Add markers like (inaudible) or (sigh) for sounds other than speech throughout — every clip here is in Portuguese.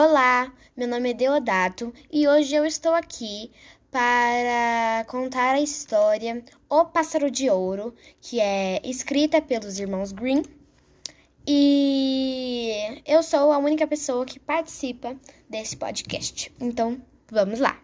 Olá, meu nome é Deodato e hoje eu estou aqui para contar a história O Pássaro de Ouro, que é escrita pelos irmãos Green. E eu sou a única pessoa que participa desse podcast. Então, vamos lá.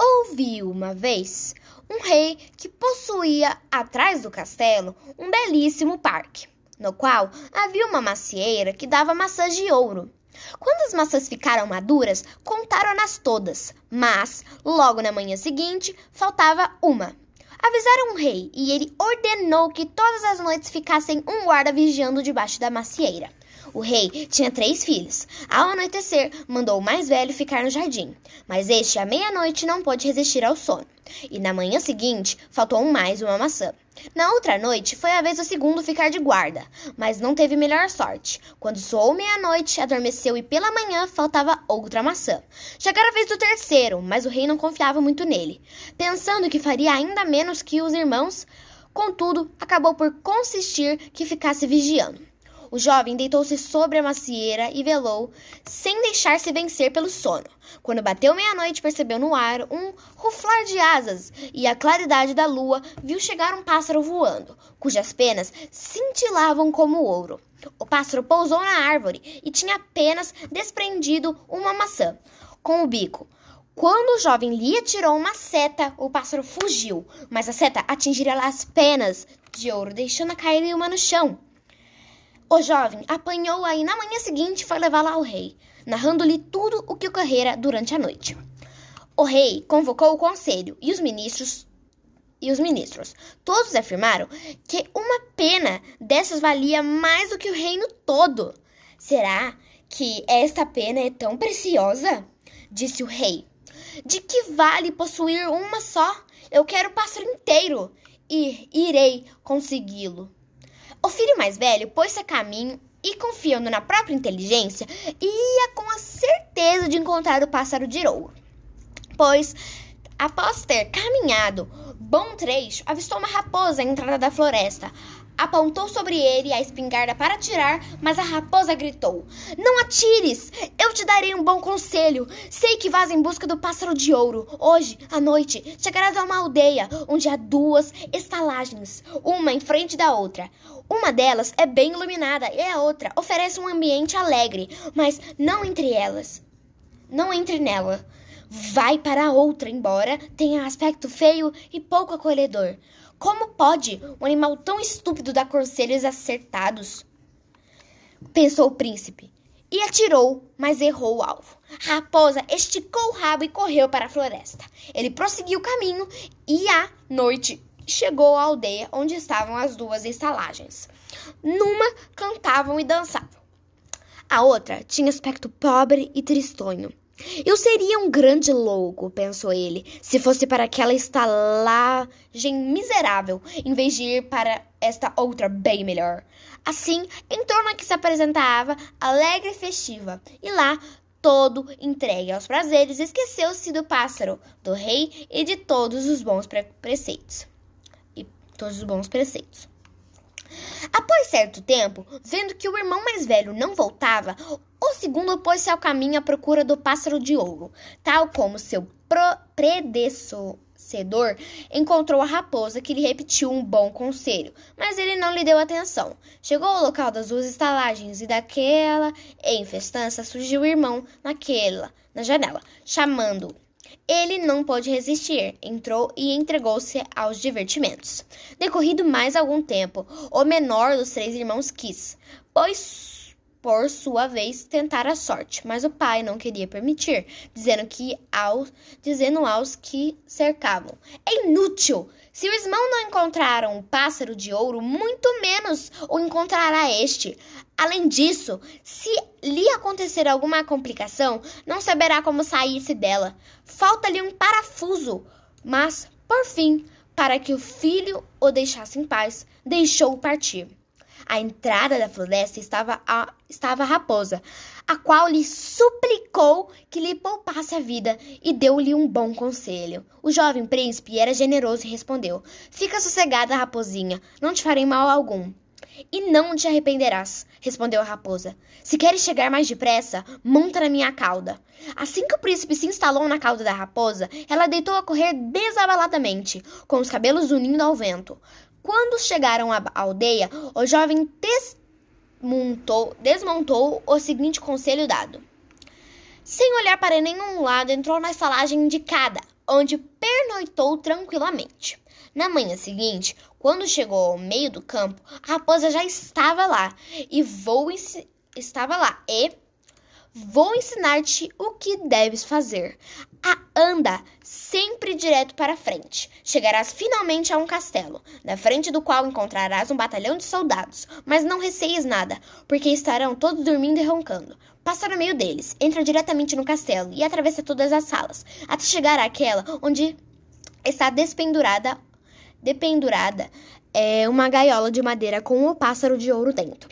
Houve uma vez um rei que possuía atrás do castelo um belíssimo parque no qual havia uma macieira que dava maçãs de ouro. Quando as maçãs ficaram maduras, contaram-nas todas, mas logo na manhã seguinte faltava uma. Avisaram o rei e ele ordenou que todas as noites ficassem um guarda vigiando debaixo da macieira. O rei tinha três filhos. Ao anoitecer, mandou o mais velho ficar no jardim, mas este à meia-noite não pôde resistir ao sono. E na manhã seguinte, faltou mais uma maçã. Na outra noite, foi a vez do segundo ficar de guarda, mas não teve melhor sorte. Quando soou meia-noite, adormeceu e pela manhã faltava outra maçã. Chegara a vez do terceiro, mas o rei não confiava muito nele, pensando que faria ainda menos que os irmãos. Contudo, acabou por consistir que ficasse vigiando. O jovem deitou-se sobre a macieira e velou, sem deixar-se vencer pelo sono. Quando bateu meia-noite, percebeu no ar um ruflar de asas e a claridade da lua viu chegar um pássaro voando, cujas penas cintilavam como ouro. O pássaro pousou na árvore e tinha apenas desprendido uma maçã com o bico. Quando o jovem lhe atirou uma seta, o pássaro fugiu, mas a seta atingira as penas de ouro, deixando cair uma no chão. O jovem apanhou-a e na manhã seguinte foi levá-la ao rei, narrando-lhe tudo o que ocorrera durante a noite. O rei convocou o conselho e os ministros e os ministros. Todos afirmaram que uma pena dessas valia mais do que o reino todo. Será que esta pena é tão preciosa? disse o rei. De que vale possuir uma só? Eu quero o pássaro inteiro e irei consegui-lo. O filho mais velho pôs-se a caminho e, confiando na própria inteligência, ia com a certeza de encontrar o pássaro de ouro. Pois, após ter caminhado bom trecho, avistou uma raposa à entrada da floresta apontou sobre ele a espingarda para atirar, mas a raposa gritou: Não atires! Eu te darei um bom conselho. Sei que vas em busca do pássaro de ouro. Hoje, à noite, chegarás a uma aldeia onde há duas estalagens, uma em frente da outra. Uma delas é bem iluminada e a outra oferece um ambiente alegre, mas não entre elas. Não entre nela. Vai para a outra, embora tenha aspecto feio e pouco acolhedor. Como pode um animal tão estúpido dar conselhos acertados? Pensou o príncipe. E atirou, mas errou o alvo. A raposa esticou o rabo e correu para a floresta. Ele prosseguiu o caminho e, à noite, chegou à aldeia onde estavam as duas estalagens. Numa cantavam e dançavam. A outra tinha aspecto pobre e tristonho. Eu seria um grande louco, pensou ele, se fosse para aquela estalagem miserável, em vez de ir para esta outra bem melhor. Assim, entrou na que se apresentava alegre e festiva, e lá, todo entregue aos prazeres, esqueceu-se do pássaro, do rei e de todos os bons pre preceitos. Todos os bons preceitos. Após certo tempo, vendo que o irmão mais velho não voltava, o segundo pôs-se ao caminho à procura do pássaro de ouro, tal como seu predecessor encontrou a raposa que lhe repetiu um bom conselho, mas ele não lhe deu atenção. Chegou ao local das duas estalagens e daquela em festança surgiu o irmão naquela, na janela, chamando-o. Ele não pôde resistir, entrou e entregou-se aos divertimentos. Decorrido mais algum tempo, o menor dos três irmãos quis, pois por sua vez tentar a sorte, mas o pai não queria permitir, dizendo que aos, dizendo aos que cercavam: "É inútil! Se o irmão não encontrar um pássaro de ouro, muito menos o encontrará este. Além disso, se lhe acontecer alguma complicação, não saberá como sair-se dela. Falta-lhe um parafuso. Mas, por fim, para que o filho o deixasse em paz, deixou-o partir. À entrada da floresta estava a, estava a raposa, a qual lhe suplicou que lhe poupasse a vida e deu-lhe um bom conselho. O jovem príncipe era generoso e respondeu: Fica sossegada, raposinha, não te farei mal algum. E não te arrependerás, respondeu a raposa. Se queres chegar mais depressa, monta na minha cauda. Assim que o príncipe se instalou na cauda da raposa, ela deitou a correr desabaladamente, com os cabelos unindo ao vento. Quando chegaram à aldeia, o jovem desmontou, desmontou o seguinte conselho dado. Sem olhar para nenhum lado, entrou na estalagem indicada, onde pernoitou tranquilamente. Na manhã seguinte, quando chegou ao meio do campo, a raposa já estava lá e vou estava lá e vou ensinar-te o que deves fazer. A anda sempre direto para frente. Chegarás finalmente a um castelo, na frente do qual encontrarás um batalhão de soldados. Mas não receies nada, porque estarão todos dormindo e roncando. Passa no meio deles, entra diretamente no castelo e atravessa todas as salas, até chegar àquela onde está despendurada dependurada é uma gaiola de madeira com o pássaro de ouro dentro.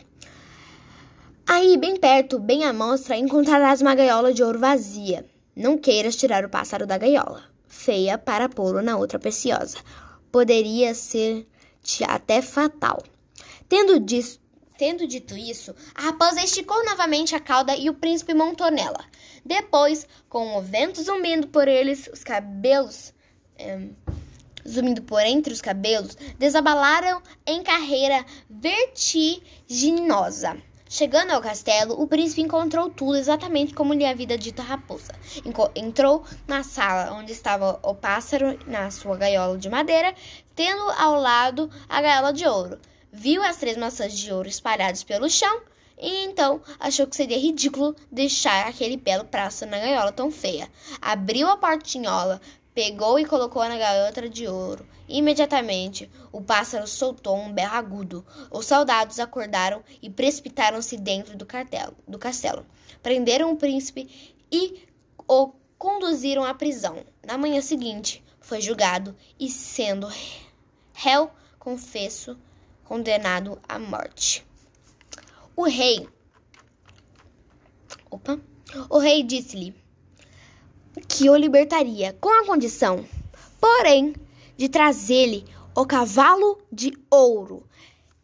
Aí, bem perto, bem à mostra, encontrarás uma gaiola de ouro vazia. Não queiras tirar o pássaro da gaiola, feia para pô-lo na outra preciosa. Poderia ser-te até fatal. Tendo, dis, tendo dito isso, a raposa esticou novamente a cauda e o príncipe montou nela. Depois, com o vento zumbindo por eles, os cabelos. Eh, zumbindo por entre os cabelos, desabalaram em carreira vertiginosa. Chegando ao castelo, o príncipe encontrou tudo exatamente como lhe havia dito a raposa. Entrou na sala onde estava o pássaro na sua gaiola de madeira, tendo ao lado a gaiola de ouro. Viu as três maçãs de ouro espalhadas pelo chão e então achou que seria ridículo deixar aquele belo pássaro na gaiola tão feia. Abriu a portinhola, Pegou e colocou na gaiola de ouro. Imediatamente, o pássaro soltou um berro agudo. Os soldados acordaram e precipitaram-se dentro do, cartelo, do castelo. Prenderam o príncipe e o conduziram à prisão. Na manhã seguinte, foi julgado e, sendo réu confesso, condenado à morte. O rei. Opa! O rei disse-lhe que o libertaria, com a condição, porém, de trazer-lhe o cavalo de ouro,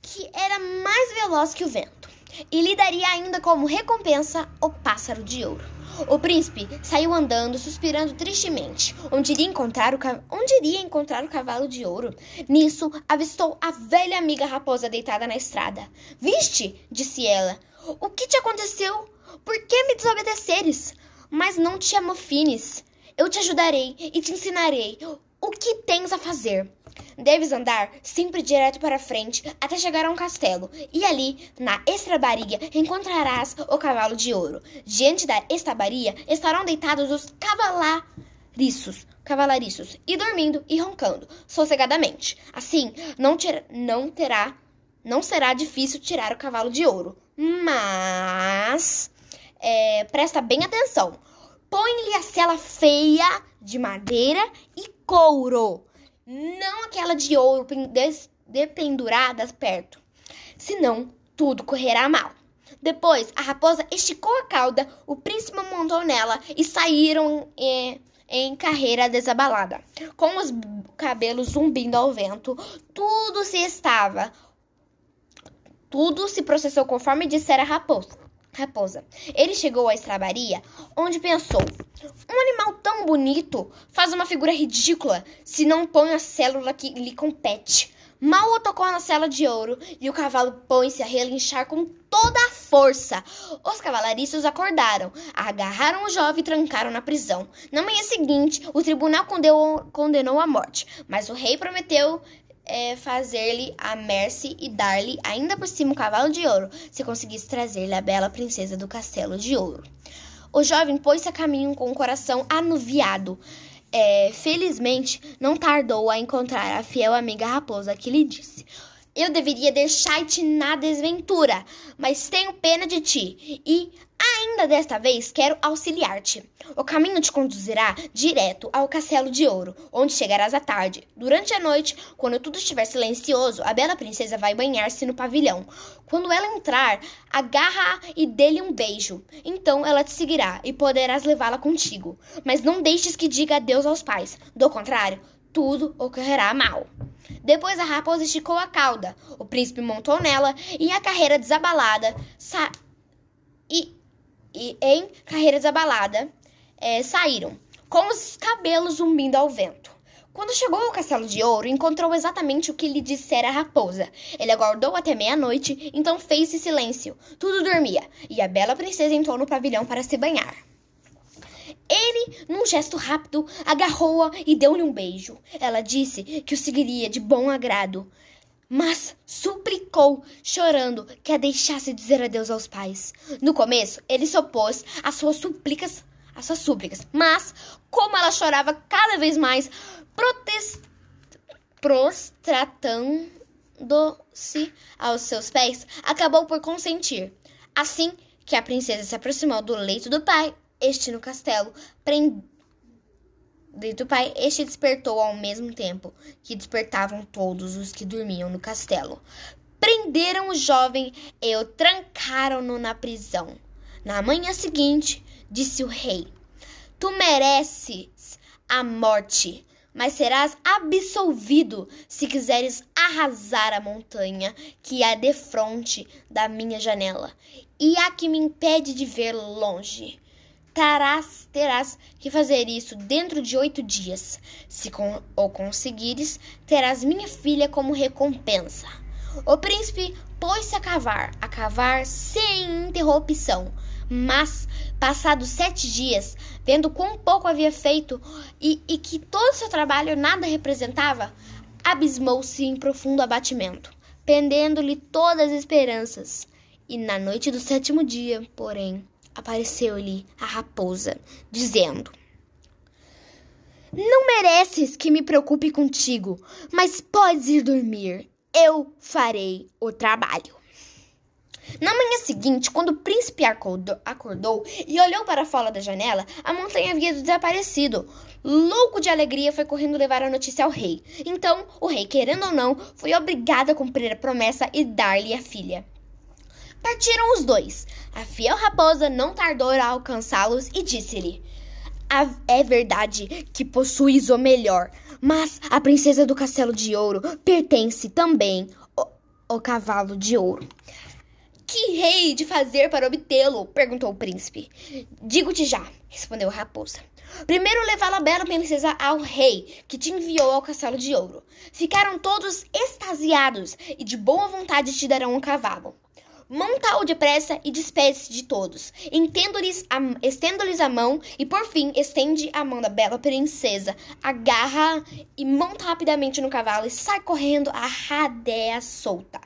que era mais veloz que o vento, e lhe daria ainda como recompensa o pássaro de ouro. O príncipe saiu andando, suspirando tristemente, onde iria encontrar o, onde iria encontrar o cavalo de ouro. Nisso, avistou a velha amiga raposa deitada na estrada. Viste? disse ela. O que te aconteceu? Por que me desobedeceres? Mas não te amofines. Eu te ajudarei e te ensinarei o que tens a fazer. Deves andar sempre direto para frente até chegar a um castelo, e ali, na estrabaria, encontrarás o cavalo de ouro. Diante da estabaria estarão deitados os cavalariços, cavalariços, e dormindo e roncando sossegadamente. Assim, não, não terá, não será difícil tirar o cavalo de ouro. Mas é, presta bem atenção. Põe-lhe a cela feia de madeira e couro, não aquela de ouro dependurada perto. Senão, tudo correrá mal. Depois, a raposa esticou a cauda, o príncipe montou nela e saíram em carreira desabalada, com os cabelos zumbindo ao vento. Tudo se estava, tudo se processou conforme dissera a raposa raposa. Ele chegou à estrabaria, onde pensou: um animal tão bonito faz uma figura ridícula se não põe a célula que lhe compete. Mal o tocou na cela de ouro e o cavalo põe-se a relinchar com toda a força. Os cavalariços acordaram, agarraram o jovem e trancaram na prisão. Na manhã seguinte, o tribunal condenou, condenou à morte, mas o rei prometeu é, fazer-lhe a merce e dar-lhe ainda por cima um cavalo de ouro, se conseguisse trazer-lhe a bela princesa do castelo de ouro. O jovem pôs-se a caminho com o coração anuviado. É, felizmente, não tardou a encontrar a fiel amiga raposa que lhe disse: Eu deveria deixar-te na desventura, mas tenho pena de ti e Ainda desta vez quero auxiliar-te. O caminho te conduzirá direto ao Castelo de Ouro, onde chegarás à tarde. Durante a noite, quando tudo estiver silencioso, a bela princesa vai banhar-se no pavilhão. Quando ela entrar, agarra e dê-lhe um beijo. Então ela te seguirá e poderás levá-la contigo. Mas não deixes que diga adeus aos pais. Do contrário, tudo ocorrerá mal. Depois a raposa esticou a cauda, o príncipe montou nela e a carreira desabalada sa e, e em carreira desabalada é, saíram, com os cabelos zumbindo ao vento. Quando chegou ao castelo de ouro, encontrou exatamente o que lhe dissera a raposa. Ele aguardou até meia-noite, então fez-se silêncio. Tudo dormia, e a bela princesa entrou no pavilhão para se banhar. Ele, num gesto rápido, agarrou-a e deu-lhe um beijo. Ela disse que o seguiria de bom agrado, mas suplicou, chorando, que a deixasse dizer adeus aos pais. No começo, ele se opôs às suas súplicas, às suas súplicas, mas como ela chorava cada vez mais, protest... prostratando-se aos seus pés, acabou por consentir. Assim que a princesa se aproximou do leito do pai, este no castelo, prend... do pai, este despertou ao mesmo tempo que despertavam todos os que dormiam no castelo. Prenderam o jovem e o trancaram-no na prisão. Na manhã seguinte, disse o rei: Tu mereces a morte, mas serás absolvido se quiseres arrasar a montanha que há defronte da minha janela e a que me impede de ver longe. Tarás, terás que fazer isso dentro de oito dias. Se com, o conseguires, terás minha filha como recompensa. O príncipe pôs-se a cavar, a cavar sem interrupção. Mas, passados sete dias, vendo quão pouco havia feito e, e que todo seu trabalho nada representava, abismou-se em profundo abatimento, pendendo-lhe todas as esperanças. E na noite do sétimo dia, porém, apareceu-lhe a raposa, dizendo: Não mereces que me preocupe contigo, mas podes ir dormir. Eu farei o trabalho. Na manhã seguinte, quando o príncipe acordou, e olhou para fora da janela, a montanha havia desaparecido. Louco de alegria, foi correndo levar a notícia ao rei. Então, o rei, querendo ou não, foi obrigado a cumprir a promessa e dar-lhe a filha. Partiram os dois. A fiel raposa não tardou a alcançá-los e disse-lhe: É verdade que possuis o melhor, mas a princesa do castelo de ouro pertence também ao cavalo de ouro. Que rei de fazer para obtê-lo? perguntou o príncipe. Digo-te já, respondeu a raposa. Primeiro levá-la bela princesa ao rei, que te enviou ao castelo de ouro. Ficaram todos extasiados e de boa vontade te darão um cavalo. Monta-o depressa e despede-se de todos. Estendo-lhes a mão e, por fim, estende a mão da bela princesa. Agarra e monta rapidamente no cavalo e sai correndo a radeia solta.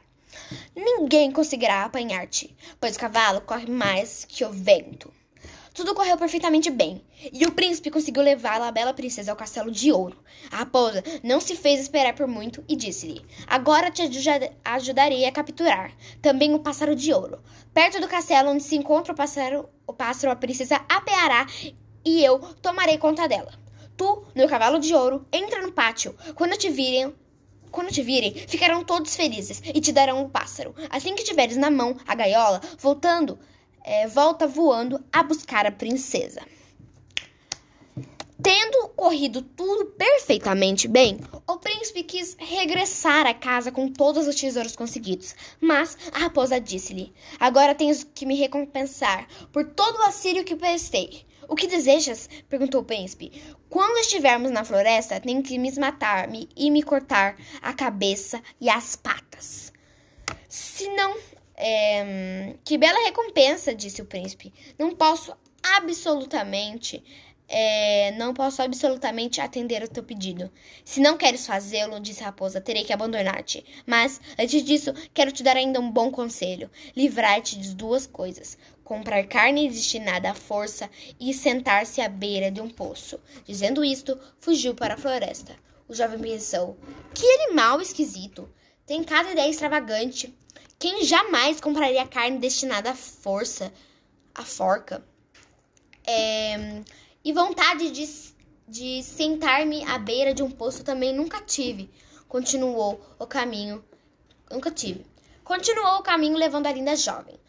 Ninguém conseguirá apanhar-te, pois o cavalo corre mais que o vento. Tudo correu perfeitamente bem, e o príncipe conseguiu levá-la, a bela princesa, ao castelo de ouro. A raposa não se fez esperar por muito e disse-lhe: Agora te ajudarei a capturar também o pássaro de ouro. Perto do castelo onde se encontra o pássaro, o pássaro, a princesa apeará e eu tomarei conta dela. Tu, meu cavalo de ouro, entra no pátio. Quando te virem, quando te virem, ficarão todos felizes e te darão um pássaro. Assim que tiveres na mão a gaiola, voltando é, volta voando a buscar a princesa. Tendo corrido tudo perfeitamente bem, o príncipe quis regressar à casa com todos os tesouros conseguidos. Mas a raposa disse-lhe: Agora tens que me recompensar por todo o assírio que prestei. O que desejas? perguntou o príncipe. Quando estivermos na floresta, tem que me matar-me e me cortar a cabeça e as patas. Se não é, que bela recompensa, disse o príncipe. Não posso absolutamente. É, não posso absolutamente atender o teu pedido. Se não queres fazê-lo, disse a raposa, terei que abandonar-te. Mas, antes disso, quero te dar ainda um bom conselho: livrar-te de duas coisas: comprar carne destinada à força e sentar-se à beira de um poço. Dizendo isto, fugiu para a floresta. O jovem pensou: que animal esquisito! Tem cada ideia extravagante. Quem jamais compraria carne destinada à força, à forca? É, e vontade de, de sentar-me à beira de um poço também nunca tive. Continuou o caminho. Nunca tive. Continuou o caminho levando a linda jovem.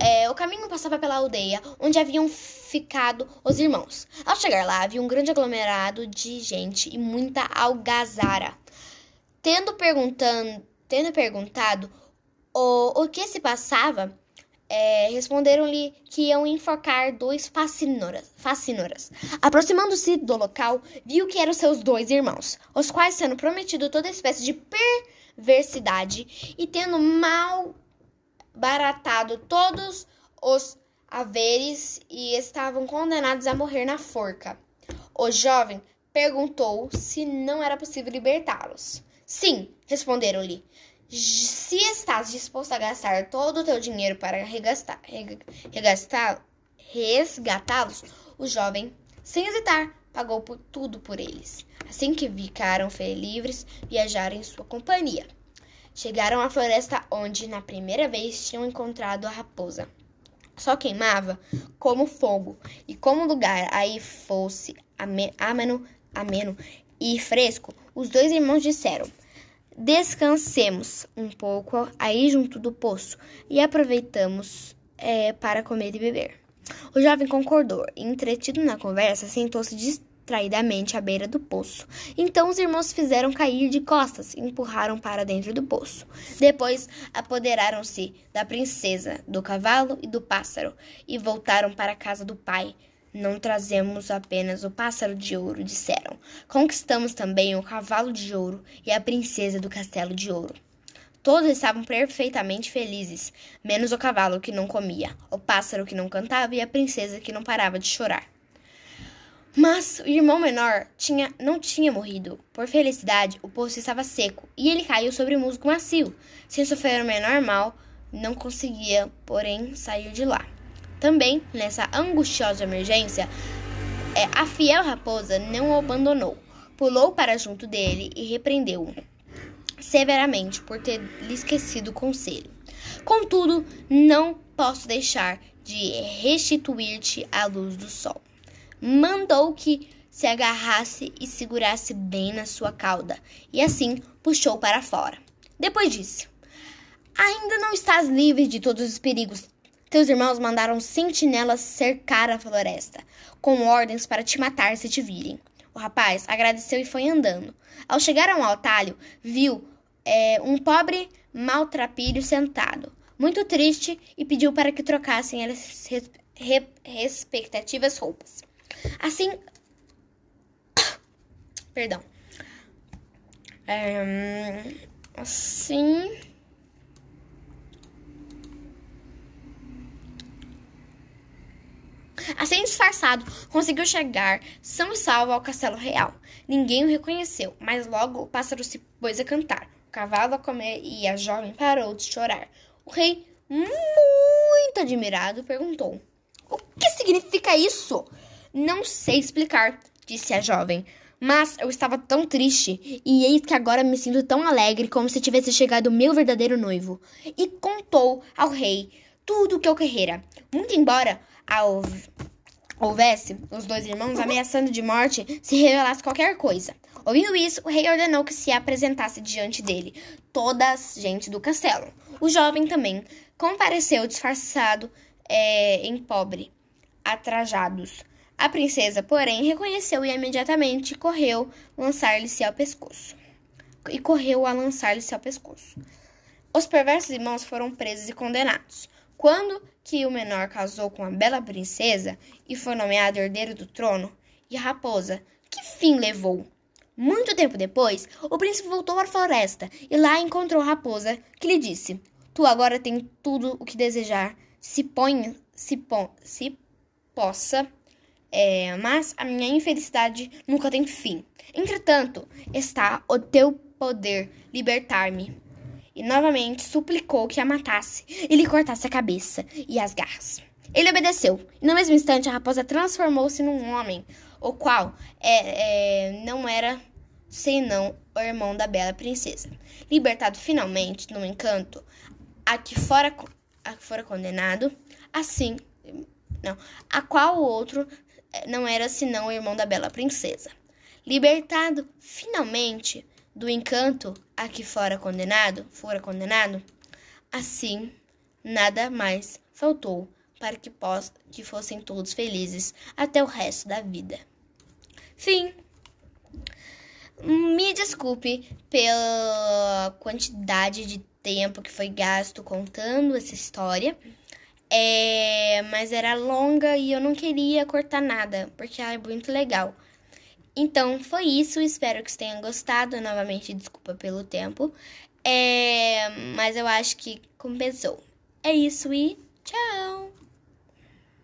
É, o caminho passava pela aldeia onde haviam ficado os irmãos. Ao chegar lá, havia um grande aglomerado de gente e muita algazara. Tendo, perguntando, tendo perguntado o, o que se passava, é, responderam-lhe que iam enforcar dois fascinoras. Aproximando-se do local, viu que eram seus dois irmãos, os quais, sendo prometido toda espécie de perversidade e tendo mal baratado todos os haveres e estavam condenados a morrer na forca. O jovem perguntou se não era possível libertá-los. Sim, responderam-lhe. Se estás disposto a gastar todo o teu dinheiro para resgatá-los, o jovem, sem hesitar, pagou por tudo por eles. Assim que ficaram livres, viajaram em sua companhia. Chegaram à floresta onde, na primeira vez, tinham encontrado a raposa. Só queimava como fogo, e como o lugar aí fosse ameno, ameno e fresco, os dois irmãos disseram: Descansemos um pouco aí junto do poço e aproveitamos é, para comer e beber. O jovem concordou e, entretido na conversa, sentou-se distraidamente à beira do poço. Então os irmãos fizeram cair de costas e empurraram para dentro do poço. Depois apoderaram-se da princesa, do cavalo e do pássaro e voltaram para a casa do pai. Não trazemos apenas o pássaro de ouro, disseram. Conquistamos também o cavalo de ouro e a princesa do castelo de ouro. Todos estavam perfeitamente felizes, menos o cavalo que não comia, o pássaro que não cantava e a princesa que não parava de chorar. Mas o irmão menor tinha, não tinha morrido. Por felicidade, o poço estava seco e ele caiu sobre o musgo macio. Sem sofrer o menor mal, não conseguia, porém, sair de lá. Também, nessa angustiosa emergência, é, a fiel raposa não o abandonou. Pulou para junto dele e repreendeu-o severamente por ter lhe esquecido o conselho. Contudo, não posso deixar de restituir-te a luz do sol. Mandou que se agarrasse e segurasse bem na sua cauda, e assim puxou para fora. Depois disse: Ainda não estás livre de todos os perigos teus irmãos mandaram sentinelas cercar a floresta, com ordens para te matar se te virem. O rapaz agradeceu e foi andando. Ao chegar a um atalho, viu é, um pobre maltrapilho sentado, muito triste, e pediu para que trocassem as res, re, respectivas roupas. Assim. (coughs) Perdão. É, assim. Assim disfarçado, conseguiu chegar são e salvo ao castelo real. Ninguém o reconheceu, mas logo o pássaro se pôs a cantar, o cavalo a comer e a jovem parou de chorar. O rei, muito admirado, perguntou: O que significa isso? Não sei explicar, disse a jovem. Mas eu estava tão triste, e eis que agora me sinto tão alegre como se tivesse chegado o meu verdadeiro noivo. E contou ao rei tudo o que ocorrera. Muito embora ao houvesse os dois irmãos ameaçando de morte se revelasse qualquer coisa. Ouvindo isso, o rei ordenou que se apresentasse diante dele toda a gente do castelo. O jovem também compareceu disfarçado é, em pobre, atrajados. A princesa, porém, reconheceu e imediatamente correu lançar-lhe-se ao pescoço. E correu a lançar-lhe-se ao pescoço. Os perversos irmãos foram presos e condenados. Quando que o menor casou com a bela princesa e foi nomeado herdeiro do trono, e a raposa, que fim levou? Muito tempo depois, o príncipe voltou à floresta e lá encontrou a raposa, que lhe disse: Tu agora tem tudo o que desejar, se põe, se, pon, se possa, é, mas a minha infelicidade nunca tem fim. Entretanto, está o teu poder libertar-me e novamente suplicou que a matasse e lhe cortasse a cabeça e as garras. Ele obedeceu, e no mesmo instante a raposa transformou-se num homem, o qual é, é, não era senão o irmão da bela princesa. Libertado finalmente no encanto a que fora, a que fora condenado, assim, não, a qual o outro é, não era senão o irmão da bela princesa. Libertado finalmente do encanto a que fora condenado, fora condenado, assim nada mais faltou para que, que fossem todos felizes até o resto da vida. Fim. Me desculpe pela quantidade de tempo que foi gasto contando essa história. É, mas era longa e eu não queria cortar nada, porque ela é muito legal. Então foi isso, espero que vocês tenham gostado. Novamente, desculpa pelo tempo. É, mas eu acho que compensou. É isso e tchau!